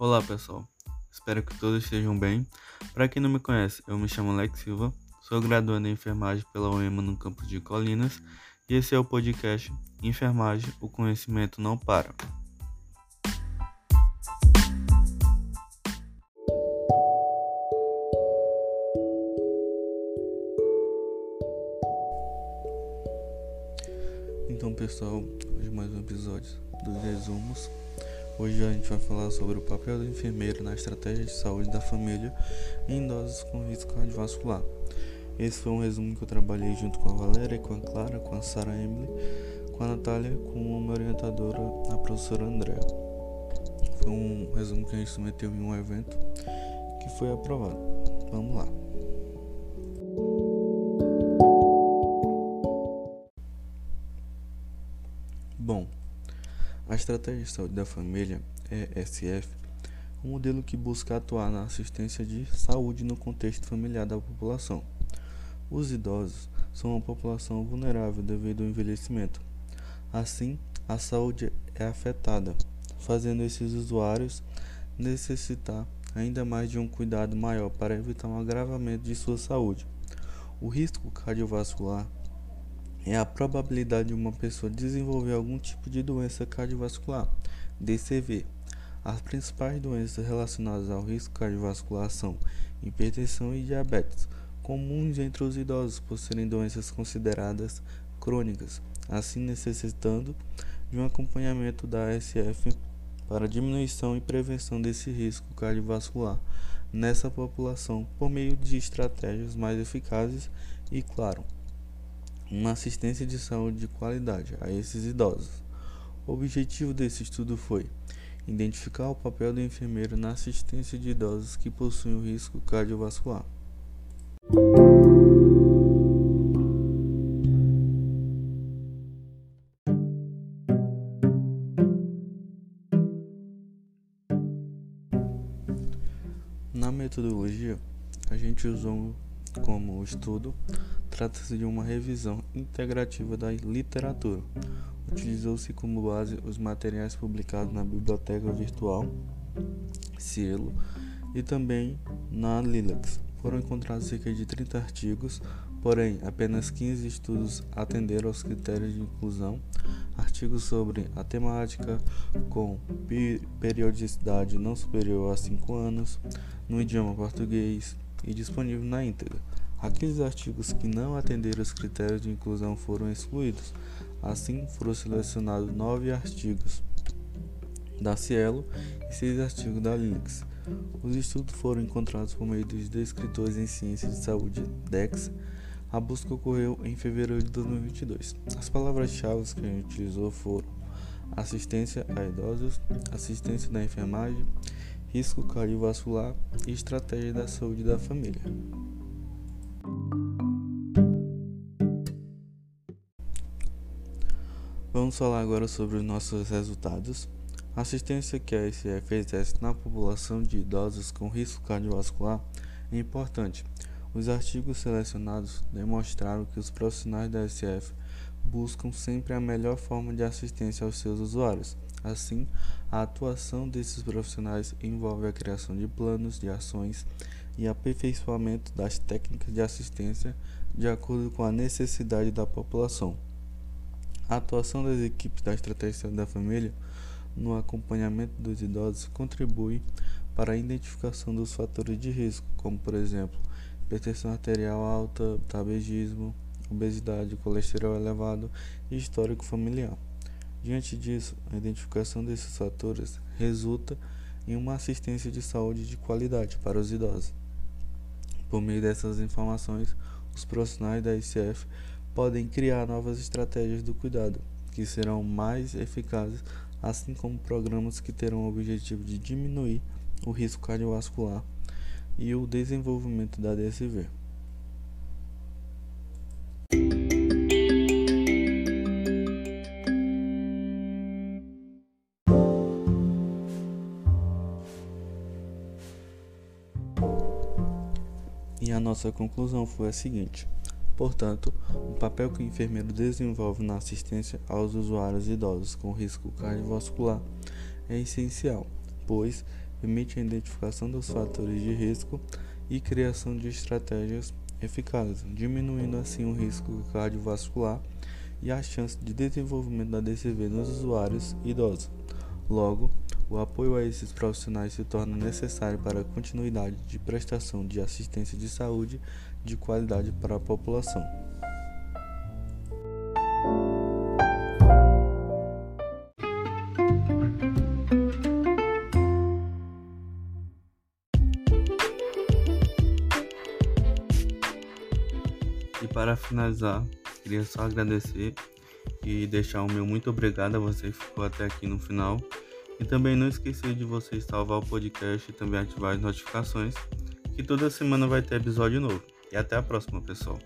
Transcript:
Olá pessoal, espero que todos estejam bem. Para quem não me conhece, eu me chamo Alex Silva, sou graduando em enfermagem pela UEMA no campus de Colinas e esse é o podcast Enfermagem, o conhecimento não para. Então pessoal, hoje mais um episódio dos resumos Hoje a gente vai falar sobre o papel do enfermeiro na estratégia de saúde da família em idosos com risco cardiovascular. Esse foi um resumo que eu trabalhei junto com a Valéria, com a Clara, com a Sara Emily, com a Natália, com uma orientadora, a professora Andréa. Foi um resumo que a gente submeteu em um evento que foi aprovado. Vamos lá. Estratégia de Saúde da Família, ESF, é um modelo que busca atuar na assistência de saúde no contexto familiar da população. Os idosos são uma população vulnerável devido ao envelhecimento. Assim, a saúde é afetada, fazendo esses usuários necessitar ainda mais de um cuidado maior para evitar um agravamento de sua saúde. O risco cardiovascular é a probabilidade de uma pessoa desenvolver algum tipo de doença cardiovascular, DCV. As principais doenças relacionadas ao risco cardiovascular são hipertensão e diabetes, comuns entre os idosos por serem doenças consideradas crônicas, assim necessitando de um acompanhamento da ASF para diminuição e prevenção desse risco cardiovascular nessa população por meio de estratégias mais eficazes e, claro, uma assistência de saúde de qualidade a esses idosos. O objetivo desse estudo foi identificar o papel do enfermeiro na assistência de idosos que possuem o risco cardiovascular. Na metodologia, a gente usou como estudo Trata-se de uma revisão integrativa da literatura. Utilizou-se como base os materiais publicados na biblioteca virtual Cielo e também na Lilacs. Foram encontrados cerca de 30 artigos, porém apenas 15 estudos atenderam aos critérios de inclusão. Artigos sobre a temática com periodicidade não superior a 5 anos, no idioma português e disponível na íntegra. Aqueles artigos que não atenderam os critérios de inclusão foram excluídos. Assim, foram selecionados nove artigos da Cielo e seis artigos da Linux. Os estudos foram encontrados por meio dos descritores em ciência de saúde DEX. A busca ocorreu em fevereiro de 2022. As palavras-chave que a gente utilizou foram assistência a idosos, assistência da enfermagem, risco cardiovascular e estratégia da saúde da família. Vamos falar agora sobre os nossos resultados. A assistência que a SF exerce na população de idosos com risco cardiovascular é importante. Os artigos selecionados demonstraram que os profissionais da SF buscam sempre a melhor forma de assistência aos seus usuários. Assim, a atuação desses profissionais envolve a criação de planos de ações e aperfeiçoamento das técnicas de assistência de acordo com a necessidade da população. A atuação das equipes da estratégia da família no acompanhamento dos idosos contribui para a identificação dos fatores de risco, como por exemplo, hipertensão arterial alta, tabagismo, obesidade, colesterol elevado e histórico familiar. Diante disso, a identificação desses fatores resulta em uma assistência de saúde de qualidade para os idosos. Por meio dessas informações, os profissionais da ICF podem criar novas estratégias do cuidado, que serão mais eficazes, assim como programas que terão o objetivo de diminuir o risco cardiovascular e o desenvolvimento da DSV. E a nossa conclusão foi a seguinte: Portanto, o papel que o enfermeiro desenvolve na assistência aos usuários idosos com risco cardiovascular é essencial, pois permite a identificação dos fatores de risco e criação de estratégias eficazes, diminuindo assim o risco cardiovascular e a chance de desenvolvimento da DCV nos usuários idosos. Logo, o apoio a esses profissionais se torna necessário para a continuidade de prestação de assistência de saúde de qualidade para a população. E para finalizar, queria só agradecer e deixar o meu muito obrigado a você que ficou até aqui no final. E também não esquecer de você salvar o podcast e também ativar as notificações, que toda semana vai ter episódio novo. E até a próxima, pessoal.